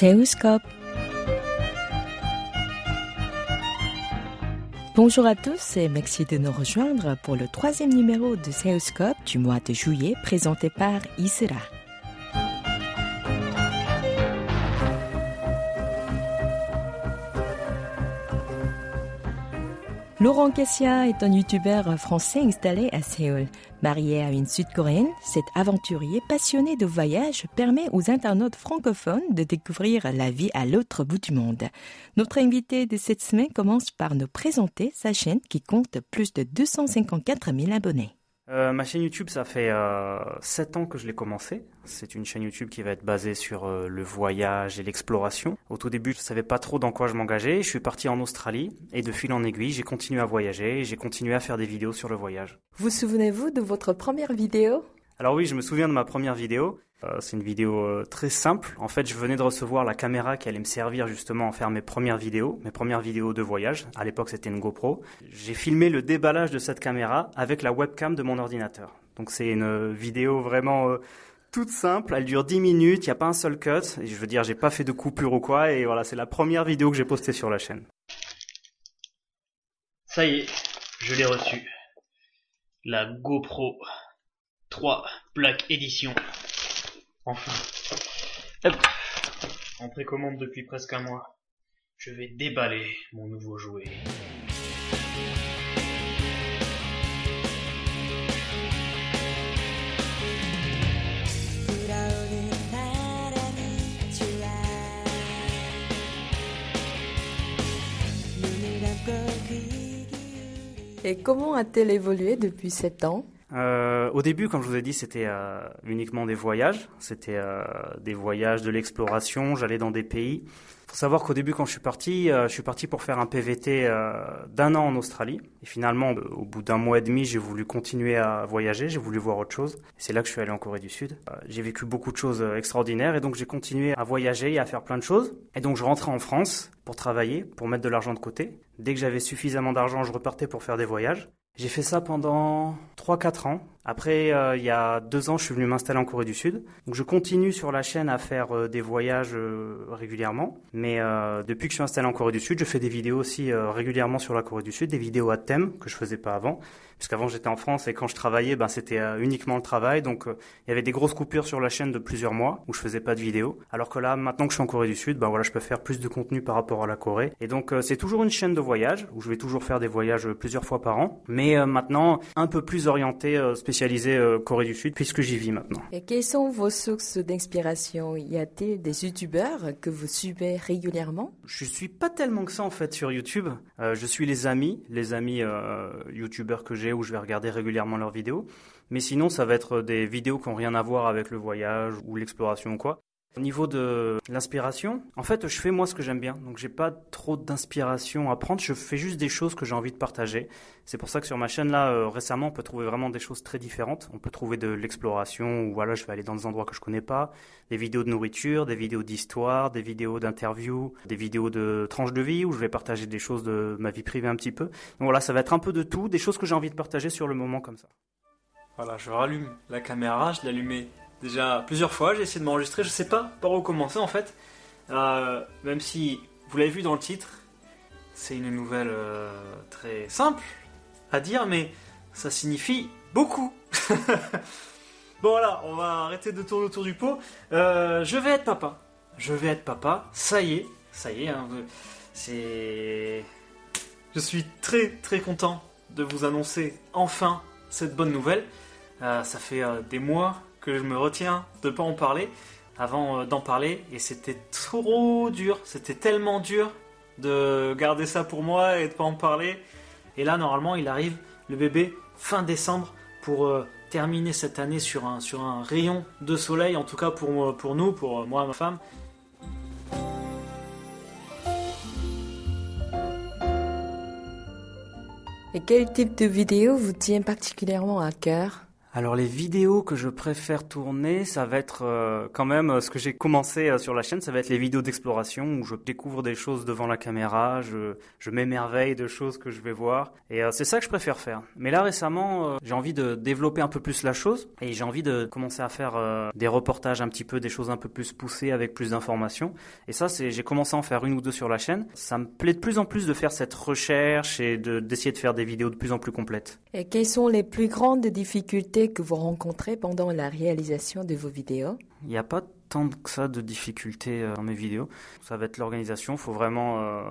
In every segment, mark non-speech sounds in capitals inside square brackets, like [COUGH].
Séoulscope. Bonjour à tous et merci de nous rejoindre pour le troisième numéro de Séoulscope du mois de juillet présenté par Isra. Laurent Kessia est un youtubeur français installé à Séoul. Marié à une sud-coréenne, cet aventurier passionné de voyage permet aux internautes francophones de découvrir la vie à l'autre bout du monde. Notre invité de cette semaine commence par nous présenter sa chaîne qui compte plus de 254 000 abonnés. Euh, ma chaîne YouTube, ça fait euh, 7 ans que je l'ai commencé. C'est une chaîne YouTube qui va être basée sur euh, le voyage et l'exploration. Au tout début, je ne savais pas trop dans quoi je m'engageais. Je suis parti en Australie et de fil en aiguille, j'ai continué à voyager et j'ai continué à faire des vidéos sur le voyage. Vous souvenez-vous de votre première vidéo? Alors oui, je me souviens de ma première vidéo. Euh, c'est une vidéo euh, très simple. En fait, je venais de recevoir la caméra qui allait me servir justement à faire mes premières vidéos, mes premières vidéos de voyage. À l'époque, c'était une GoPro. J'ai filmé le déballage de cette caméra avec la webcam de mon ordinateur. Donc c'est une vidéo vraiment euh, toute simple. Elle dure 10 minutes. Il n'y a pas un seul cut. Je veux dire, j'ai pas fait de coupure ou quoi. Et voilà, c'est la première vidéo que j'ai postée sur la chaîne. Ça y est, je l'ai reçu. La GoPro 3 Black Edition. Enfin. Hop. En précommande depuis presque un mois. Je vais déballer mon nouveau jouet. Et comment a-t-elle évolué depuis 7 ans? Euh, au début, comme je vous ai dit, c'était euh, uniquement des voyages. C'était euh, des voyages, de l'exploration. J'allais dans des pays. faut savoir qu'au début, quand je suis parti, euh, je suis parti pour faire un PVT euh, d'un an en Australie. Et finalement, au bout d'un mois et demi, j'ai voulu continuer à voyager. J'ai voulu voir autre chose. C'est là que je suis allé en Corée du Sud. Euh, j'ai vécu beaucoup de choses extraordinaires. Et donc, j'ai continué à voyager et à faire plein de choses. Et donc, je rentrais en France pour travailler, pour mettre de l'argent de côté. Dès que j'avais suffisamment d'argent, je repartais pour faire des voyages. J'ai fait ça pendant 3-4 ans. Après, euh, il y a deux ans, je suis venu m'installer en Corée du Sud. Donc, je continue sur la chaîne à faire euh, des voyages euh, régulièrement. Mais euh, depuis que je suis installé en Corée du Sud, je fais des vidéos aussi régulièrement sur la Corée du Sud, des vidéos à thème que je faisais pas avant. Puisqu'avant, j'étais en France et quand je travaillais, ben, c'était uniquement le travail. Donc, il y avait des grosses coupures sur la chaîne de plusieurs mois où je faisais pas de vidéos. Alors que là, maintenant que je suis en Corée du Sud, ben voilà, je peux faire plus de contenu par rapport à la Corée. Et donc, c'est toujours une chaîne de voyage où je vais toujours faire des voyages plusieurs fois par an. Mais maintenant, un peu plus orienté, euh, spécialisé euh, Corée du Sud, puisque j'y vis maintenant. Et quelles sont vos sources d'inspiration? Y a-t-il des youtubeurs que vous suivez régulièrement? Je suis pas tellement que ça en fait sur YouTube. Euh, je suis les amis, les amis euh, youtubeurs que j'ai où je vais regarder régulièrement leurs vidéos. Mais sinon, ça va être des vidéos qui ont rien à voir avec le voyage ou l'exploration ou quoi. Au niveau de l'inspiration, en fait, je fais moi ce que j'aime bien. Donc, j'ai pas trop d'inspiration à prendre. Je fais juste des choses que j'ai envie de partager. C'est pour ça que sur ma chaîne là, euh, récemment, on peut trouver vraiment des choses très différentes. On peut trouver de l'exploration où voilà, je vais aller dans des endroits que je connais pas, des vidéos de nourriture, des vidéos d'histoire, des vidéos d'interviews, des vidéos de tranches de vie où je vais partager des choses de ma vie privée un petit peu. Donc voilà, ça va être un peu de tout, des choses que j'ai envie de partager sur le moment comme ça. Voilà, je rallume la caméra, je l'ai allumée déjà plusieurs fois, j'ai essayé de m'enregistrer, je sais pas par où commencer en fait. Euh, même si vous l'avez vu dans le titre, c'est une nouvelle euh, très simple à dire, mais ça signifie beaucoup. [LAUGHS] bon voilà, on va arrêter de tourner autour du pot. Euh, je vais être papa. Je vais être papa. Ça y est, ça y est. hein, c'est. Je suis très très content de vous annoncer enfin cette bonne nouvelle. Ça fait des mois que je me retiens de pas en parler avant euh, d'en parler et c'était trop dur, c'était tellement dur de garder ça pour moi et de pas en parler. Et là normalement il arrive le bébé fin décembre pour euh, terminer cette année sur un, sur un rayon de soleil, en tout cas pour, euh, pour nous, pour moi ma femme. Et quel type de vidéo vous tient particulièrement à cœur? Alors les vidéos que je préfère tourner, ça va être euh, quand même euh, ce que j'ai commencé euh, sur la chaîne, ça va être les vidéos d'exploration où je découvre des choses devant la caméra, je, m'émerveille de choses que je vais voir et c'est ça que je préfère faire. Mais là récemment, j'ai envie de développer un peu plus la chose et j'ai envie de commencer à faire des reportages un petit peu, des choses un peu plus poussées avec plus d'informations. Et ça, j'ai commencé à en faire une ou deux sur la chaîne. Ça me plaît de plus en plus de faire cette recherche et de d'essayer de faire des vidéos de plus en plus complètes. Et quelles sont les plus grandes difficultés que vous rencontrez pendant la réalisation de vos vidéos Il n'y a pas tant que ça de difficultés euh, dans mes vidéos. Ça va être l'organisation. Il faut vraiment euh,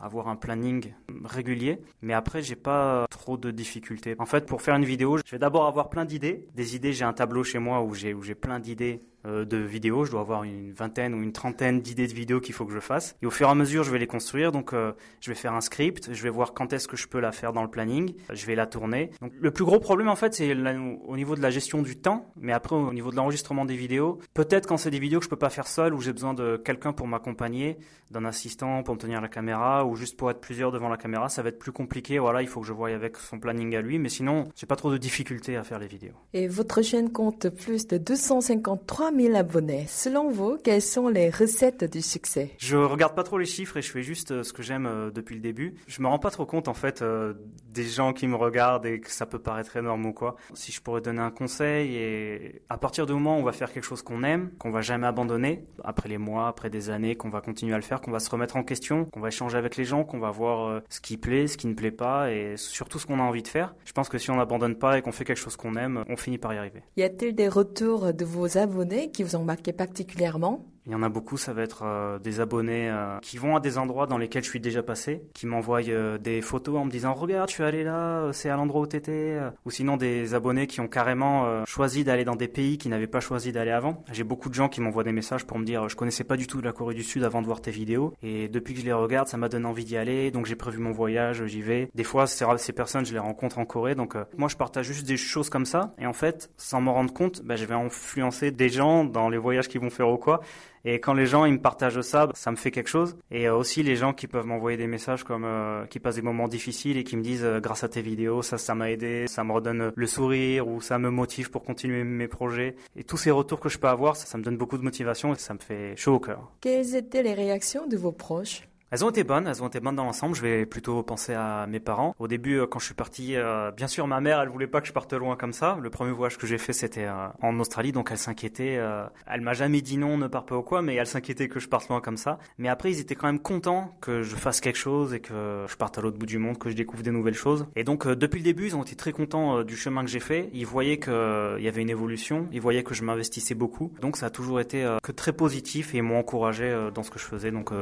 avoir un planning régulier. Mais après, j'ai pas trop de difficultés. En fait, pour faire une vidéo, je vais d'abord avoir plein d'idées. Des idées, j'ai un tableau chez moi où j'ai plein d'idées euh, de vidéos. Je dois avoir une vingtaine ou une trentaine d'idées de vidéos qu'il faut que je fasse. Et au fur et à mesure, je vais les construire. Donc, euh, je vais faire un script. Je vais voir quand est-ce que je peux la faire dans le planning. Je vais la tourner. Donc, le plus gros problème, en fait, c'est au niveau de la gestion du temps. Mais après, au niveau de l'enregistrement des vidéos, peut-être quand c'est des vidéos que je peux pas faire seul, ou j'ai besoin de quelqu'un pour m'accompagner, d'un assistant pour me tenir la caméra, ou juste pour être plusieurs devant la caméra, ça va être plus compliqué. Voilà, il faut que je voie avec son planning à lui. Mais sinon, j'ai pas trop de difficultés à faire les vidéos. Et votre chaîne compte plus de 253 000 abonnés. Selon vous, quelles sont les recettes du succès? Je regarde pas trop les chiffres et je fais juste euh, ce que j'aime euh, depuis le début. Je me rends pas trop compte en fait euh, des gens qui me regardent et que ça peut paraître énorme ou quoi. Si je pourrais donner un conseil et à partir du moment où on va faire quelque chose qu'on aime, qu'on va jamais abandonner, après les mois, après des années, qu'on va continuer à le faire, qu'on va se remettre en question, qu'on va échanger avec les gens, qu'on va voir ce qui plaît, ce qui ne plaît pas et surtout ce qu'on a envie de faire. Je pense que si on n'abandonne pas et qu'on fait quelque chose qu'on aime, on finit par y arriver. Y a-t-il des retours de vos abonnés qui vous ont marqué particulièrement il y en a beaucoup, ça va être euh, des abonnés euh, qui vont à des endroits dans lesquels je suis déjà passé, qui m'envoient euh, des photos en me disant regarde, je suis allé là, c'est à l'endroit où t'étais, ou sinon des abonnés qui ont carrément choisi d'aller dans des pays qu'ils n'avaient pas choisi d'aller avant. J'ai beaucoup de gens qui m'envoient des messages pour me dire je connaissais pas du tout la Corée du Sud avant de voir tes vidéos, et depuis que je les regarde, ça m'a donné envie d'y aller, donc j'ai prévu mon voyage, j'y vais. Des fois, ces personnes, je les rencontre en Corée, donc moi je partage juste des choses comme ça, et en fait, sans m'en rendre compte, bah, je vais influencer des gens dans les voyages qu'ils vont faire ou quoi. Et quand les gens ils me partagent ça, ça me fait quelque chose. Et euh, aussi les gens qui peuvent m'envoyer des messages comme euh, qui passent des moments difficiles et qui me disent euh, grâce à tes vidéos, ça ça m'a aidé, ça me redonne le sourire ou ça me motive pour continuer mes projets. Et tous ces retours que je peux avoir, ça, ça me donne beaucoup de motivation et ça me fait chaud au cœur. Quelles étaient les réactions de vos proches? Elles ont été bonnes, elles ont été bonnes dans l'ensemble. Je vais plutôt penser à mes parents. Au début, euh, quand je suis parti, euh, bien sûr, ma mère, elle voulait pas que je parte loin comme ça. Le premier voyage que j'ai fait, c'était euh, en Australie, donc elle s'inquiétait. elle m'a jamais dit non, ne pars pas ou quoi, mais elle s'inquiétait que je parte loin comme ça. Mais après, ils étaient quand même contents que je fasse quelque chose et que je parte à l'autre bout du monde, que je découvre des nouvelles choses. Et donc, depuis le début, ils ont été très contents du chemin que j'ai fait. Ils voyaient qu'il y avait une évolution, ils voyaient que je m'investissais beaucoup. Donc, ça a toujours été que très positif et ils m'ont encouragé dans ce que je faisais. Donc,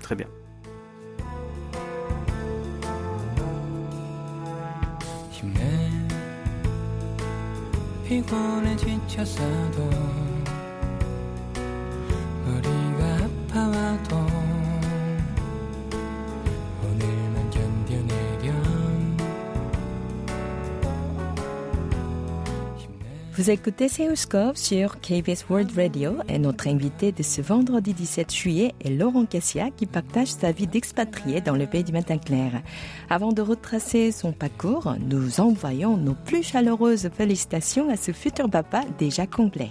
très bien. 힘내. 피곤해 지쳐 서도 Vous écoutez Seoscope sur KBS World Radio et notre invité de ce vendredi 17 juillet est Laurent Cassia qui partage sa vie d'expatrié dans le pays du matin clair. Avant de retracer son parcours, nous envoyons nos plus chaleureuses félicitations à ce futur papa déjà complet.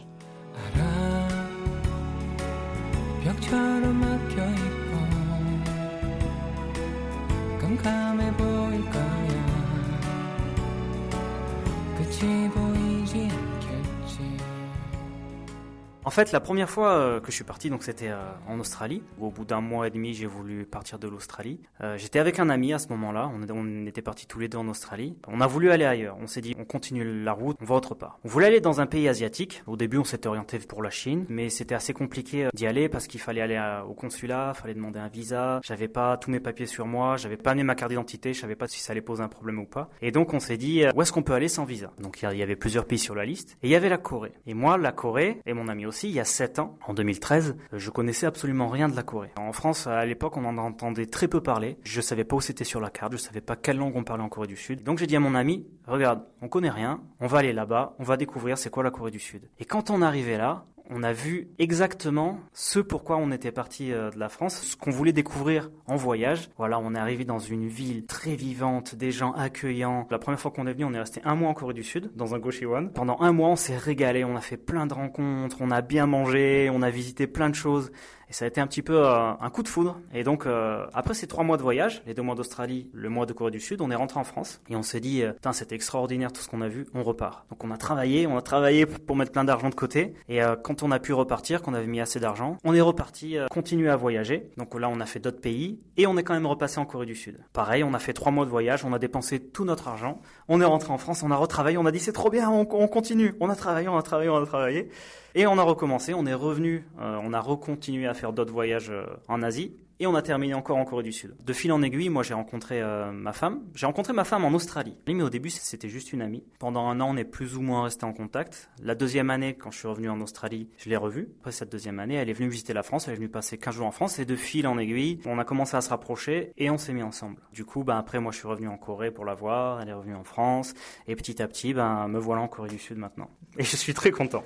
En fait, la première fois euh, que je suis parti, donc c'était euh, en Australie. Au bout d'un mois et demi, j'ai voulu partir de l'Australie. Euh, j'étais avec un ami à ce moment-là. On, était partis tous les deux en Australie. On a voulu aller ailleurs. On s'est dit, on continue la route, on va autre part. On voulait aller dans un pays asiatique. Au début, on s'était orienté pour la Chine, mais c'était assez compliqué d'y aller parce qu'il fallait aller au consulat, il fallait demander un visa. J'avais pas tous mes papiers sur moi, j'avais pas amené ma carte d'identité, je savais pas si ça allait poser un problème ou pas. Et donc, on s'est dit, où est-ce qu'on peut aller sans visa? Donc, il y avait plusieurs pays sur la liste. Et il y avait la Corée. Et moi, la Corée et mon ami aussi il y a 7 ans, en 2013, je connaissais absolument rien de la Corée. En France, à l'époque, on en entendait très peu parler. Je savais pas où c'était sur la carte, je savais pas quelle langue on parlait en Corée du Sud. Donc j'ai dit à mon ami, regarde, on connaît rien, on va aller là-bas, on va découvrir c'est quoi la Corée du Sud. Et quand on arrivait là, on a vu exactement ce pourquoi on était parti euh, de la France, ce qu'on voulait découvrir en voyage. Voilà, on est arrivé dans une ville très vivante, des gens accueillants. La première fois qu'on est venu, on est resté un mois en Corée du Sud, dans un One. Pendant un mois, on s'est régalé, on a fait plein de rencontres, on a bien mangé, on a visité plein de choses. Et ça a été un petit peu euh, un coup de foudre. Et donc, euh, après ces trois mois de voyage, les deux mois d'Australie, le mois de Corée du Sud, on est rentré en France et on s'est dit, euh, putain, c'était extraordinaire tout ce qu'on a vu, on repart. Donc, on a travaillé, on a travaillé pour mettre plein d'argent de côté. Et quand on a pu repartir, qu'on avait mis assez d'argent, on est reparti, continuer à voyager. Donc là, on a fait d'autres pays et on est quand même repassé en Corée du Sud. Pareil, on a fait trois mois de voyage, on a dépensé tout notre argent. On est rentré en France, on a retravaillé, on a dit c'est trop bien, on, on continue. On a travaillé, on a travaillé, on a travaillé. Et on a recommencé, on est revenu, on a recontinué à faire d'autres voyages euh, en Asie. Et on a terminé encore en Corée du Sud. De fil en aiguille, moi j'ai rencontré euh, ma femme. J'ai rencontré ma femme en Australie. Mais au début, c'était juste une amie. Pendant un an, on est plus ou moins resté en contact. La deuxième année, quand je suis revenu en Australie, je l'ai revue. Après cette deuxième année, elle est venue visiter la France. Elle est venue passer 15 jours en France. Et de fil en aiguille, on a commencé à se rapprocher et on s'est mis ensemble. Du coup, ben, après, moi je suis revenu en Corée pour la voir. Elle est revenue en France. Et petit à petit, ben, me voilà en Corée du Sud maintenant. Et je suis très content.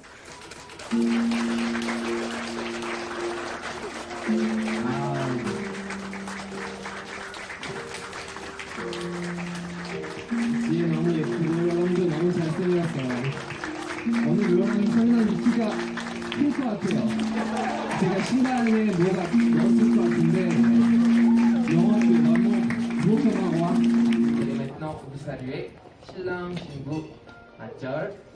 뒤에 너무 예쁘고 여러분들 너무 잘생겼어요. 오늘 요랑이 상당히 키가 클 것 같아요. 제가 신랑에 뭐가 넣었을 것 같은데 영어도 너무 부족하고 Et maintenant, 신랑 신부 맞절.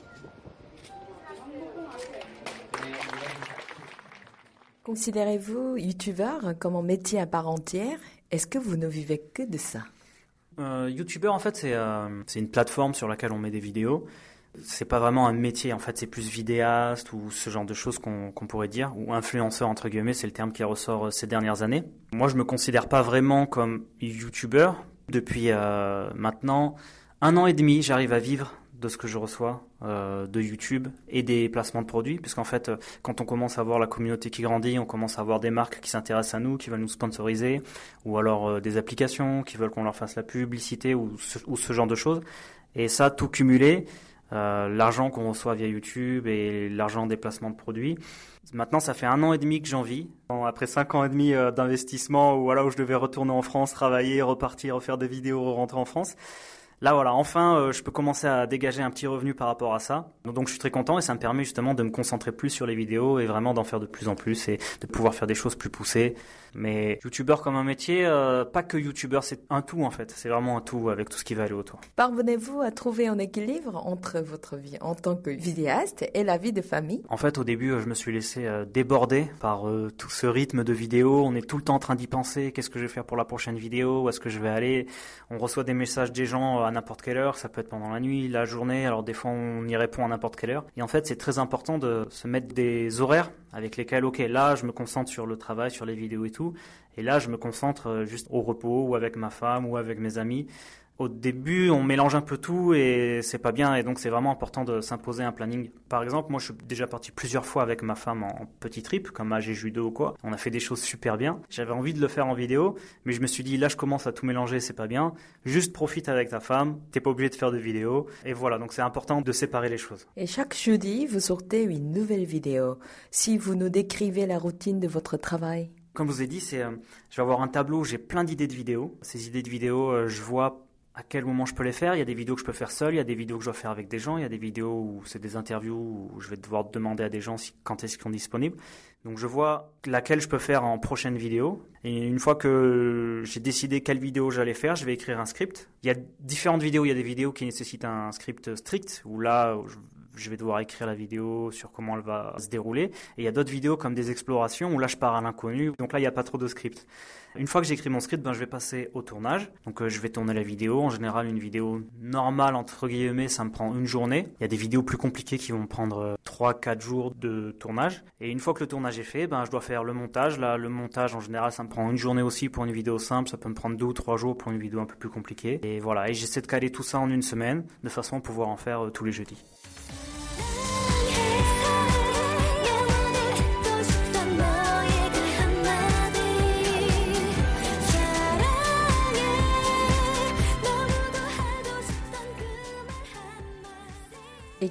Considérez-vous youtubeur comme un métier à part entière? Est-ce que vous ne vivez que de ça? Euh, YouTuber, en fait, c'est euh, une plateforme sur laquelle on met des vidéos. C'est pas vraiment un métier, en fait, c'est plus vidéaste ou ce genre de choses qu'on pourrait dire, ou influenceur entre guillemets, c'est le terme qui ressort euh, ces dernières années. Moi, je me considère pas vraiment comme YouTuber. Depuis euh, maintenant un an et demi, j'arrive à vivre de ce que je reçois euh, de YouTube et des placements de produits, puisqu'en fait, euh, quand on commence à voir la communauté qui grandit, on commence à voir des marques qui s'intéressent à nous, qui veulent nous sponsoriser, ou alors euh, des applications qui veulent qu'on leur fasse la publicité ou ce, ou ce genre de choses. Et ça, tout cumulé, euh, l'argent qu'on reçoit via YouTube et l'argent des placements de produits. Maintenant, ça fait un an et demi que j'en vis. Après cinq ans et demi euh, d'investissement, où voilà où je devais retourner en France, travailler, repartir, refaire des vidéos, rentrer en France. Là, voilà, enfin, euh, je peux commencer à dégager un petit revenu par rapport à ça. Donc, je suis très content et ça me permet justement de me concentrer plus sur les vidéos et vraiment d'en faire de plus en plus et de pouvoir faire des choses plus poussées. Mais youtubeur comme un métier, euh, pas que youtubeur, c'est un tout en fait. C'est vraiment un tout avec tout ce qui va aller autour. Parvenez-vous à trouver un équilibre entre votre vie en tant que vidéaste et la vie de famille? En fait, au début, je me suis laissé euh, déborder par tout ce rythme de vidéos. On est tout le temps en train d'y penser. Qu'est-ce que je vais faire pour la prochaine vidéo? Où est-ce que je vais aller? On reçoit des messages des gens à n'importe quelle heure. Ça peut être pendant la nuit, la journée. Alors des fois, on y répond à n'importe quelle heure. Et en fait, c'est très important de se mettre des horaires avec lesquels, ok, là, je me concentre sur le travail, sur les vidéos et tout. Et là, je me concentre euh, juste au repos ou avec ma femme ou avec mes amis au début, on mélange un peu tout et c'est pas bien. Et donc, c'est vraiment important de s'imposer un planning. Par exemple, moi, je suis déjà parti plusieurs fois avec ma femme en petit trip, comme AG Judo ou quoi. On a fait des choses super bien. J'avais envie de le faire en vidéo, mais je me suis dit, là, je commence à tout mélanger, c'est pas bien. Juste profite avec ta femme. T'es pas obligé de faire de vidéos. Et voilà. Donc, c'est important de séparer les choses. Et chaque jeudi, vous sortez une nouvelle vidéo. Si vous nous décrivez la routine de votre travail. Comme je vous ai dit, c'est, euh, je vais avoir un tableau, j'ai plein d'idées de vidéos. Ces idées de vidéos, euh, je vois à quel moment je peux les faire. Il y a des vidéos que je peux faire seul, il y a des vidéos que je dois faire avec des gens, il y a des vidéos où c'est des interviews où je vais devoir demander à des gens si, quand est-ce qu'ils sont disponibles. Donc je vois laquelle je peux faire en prochaine vidéo. Et une fois que j'ai décidé quelle vidéo j'allais faire, je vais écrire un script. Il y a différentes vidéos, il y a des vidéos qui nécessitent un script strict, où là, je vais devoir écrire la vidéo sur comment elle va se dérouler. Et il y a d'autres vidéos comme des explorations où là je pars à l'inconnu. Donc là il n'y a pas trop de script. Une fois que j'ai écrit mon script, ben, je vais passer au tournage. Donc euh, je vais tourner la vidéo. En général une vidéo normale entre guillemets ça me prend une journée. Il y a des vidéos plus compliquées qui vont prendre 3-4 euh, jours de tournage. Et une fois que le tournage est fait, ben, je dois faire le montage. Là le montage en général ça me prend une journée aussi pour une vidéo simple. Ça peut me prendre 2 ou 3 jours pour une vidéo un peu plus compliquée. Et voilà, et j'essaie de caler tout ça en une semaine de façon à pouvoir en faire euh, tous les jeudis.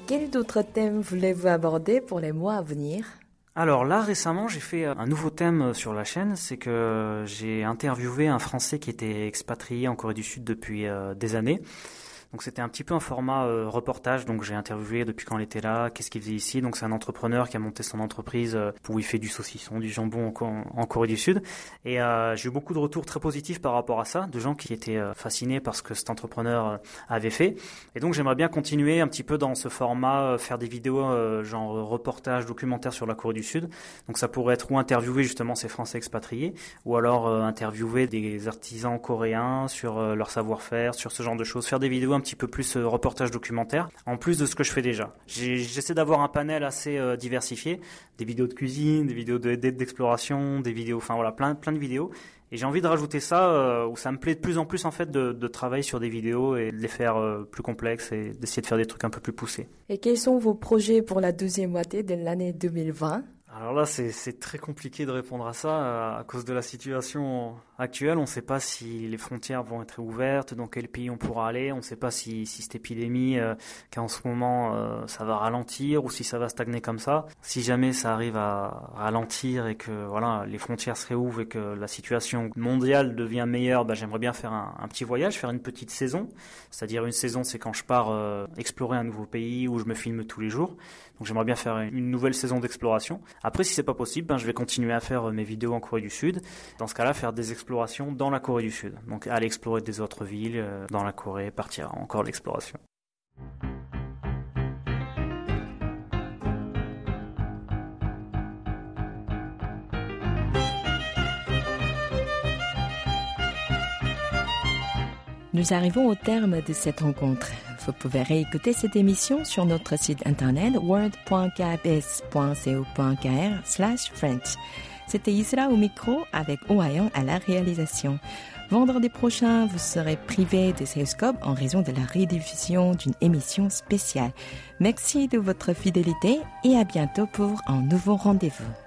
Et quels autres thèmes voulez-vous aborder pour les mois à venir? Alors là, récemment, j'ai fait un nouveau thème sur la chaîne, c'est que j'ai interviewé un Français qui était expatrié en Corée du Sud depuis euh, des années. Donc c'était un petit peu un format euh, reportage. Donc j'ai interviewé depuis quand il était là, qu'est-ce qu'il faisait ici. Donc c'est un entrepreneur qui a monté son entreprise euh, où il fait du saucisson, du jambon en, Corée du Sud. Et euh, j'ai eu beaucoup de retours très positifs par rapport à ça, de gens qui étaient fascinés par ce que cet entrepreneur avait fait. Et donc j'aimerais bien continuer un petit peu dans ce format, faire des vidéos genre reportage, documentaire sur la Corée du Sud. Donc ça pourrait être ou interviewer justement ces Français expatriés, ou alors interviewer des artisans coréens sur leur savoir-faire, sur ce genre de choses, faire des vidéos un petit peu plus euh, reportage documentaire, en plus de ce que je fais déjà. J'essaie d'avoir un panel assez euh, diversifié, des vidéos de cuisine, des vidéos d'exploration, des vidéos, enfin voilà, plein, plein de vidéos. Et j'ai envie de rajouter ça, euh, où ça me plaît de plus en plus en fait de, de travailler sur des vidéos et de les faire plus complexes et d'essayer de faire des trucs un peu plus poussés. Et quels sont vos projets pour la deuxième moitié de l'année 2020 alors là, c'est très compliqué de répondre à ça à cause de la situation actuelle. On ne sait pas si les frontières vont être ouvertes, dans quel pays on pourra aller. On ne sait pas si, si cette épidémie, euh, qu'en ce moment, euh, ça va ralentir ou si ça va stagner comme ça. Si jamais ça arrive à ralentir et que voilà, les frontières se réouvrent et que la situation mondiale devient meilleure, bah, j'aimerais bien faire un, un, petit voyage, faire une petite saison. C'est-à-dire une saison, c'est quand je pars euh, explorer un nouveau pays où je me filme tous les jours. Donc j'aimerais bien faire une nouvelle saison d'exploration. Après, si c'est pas possible, ben, je vais continuer à faire euh, mes vidéos en Corée du Sud. Dans ce cas-là, faire des explorations dans la Corée du Sud. Donc aller explorer des autres villes euh, dans la Corée, partir encore l'exploration. Nous arrivons au terme de cette rencontre. Vous pouvez réécouter cette émission sur notre site internet word.kbs.co.kr slash French. C'était Isra au micro avec Ohayon à la réalisation. Vendredi prochain, vous serez privé de Salescope en raison de la rediffusion d'une émission spéciale. Merci de votre fidélité et à bientôt pour un nouveau rendez-vous.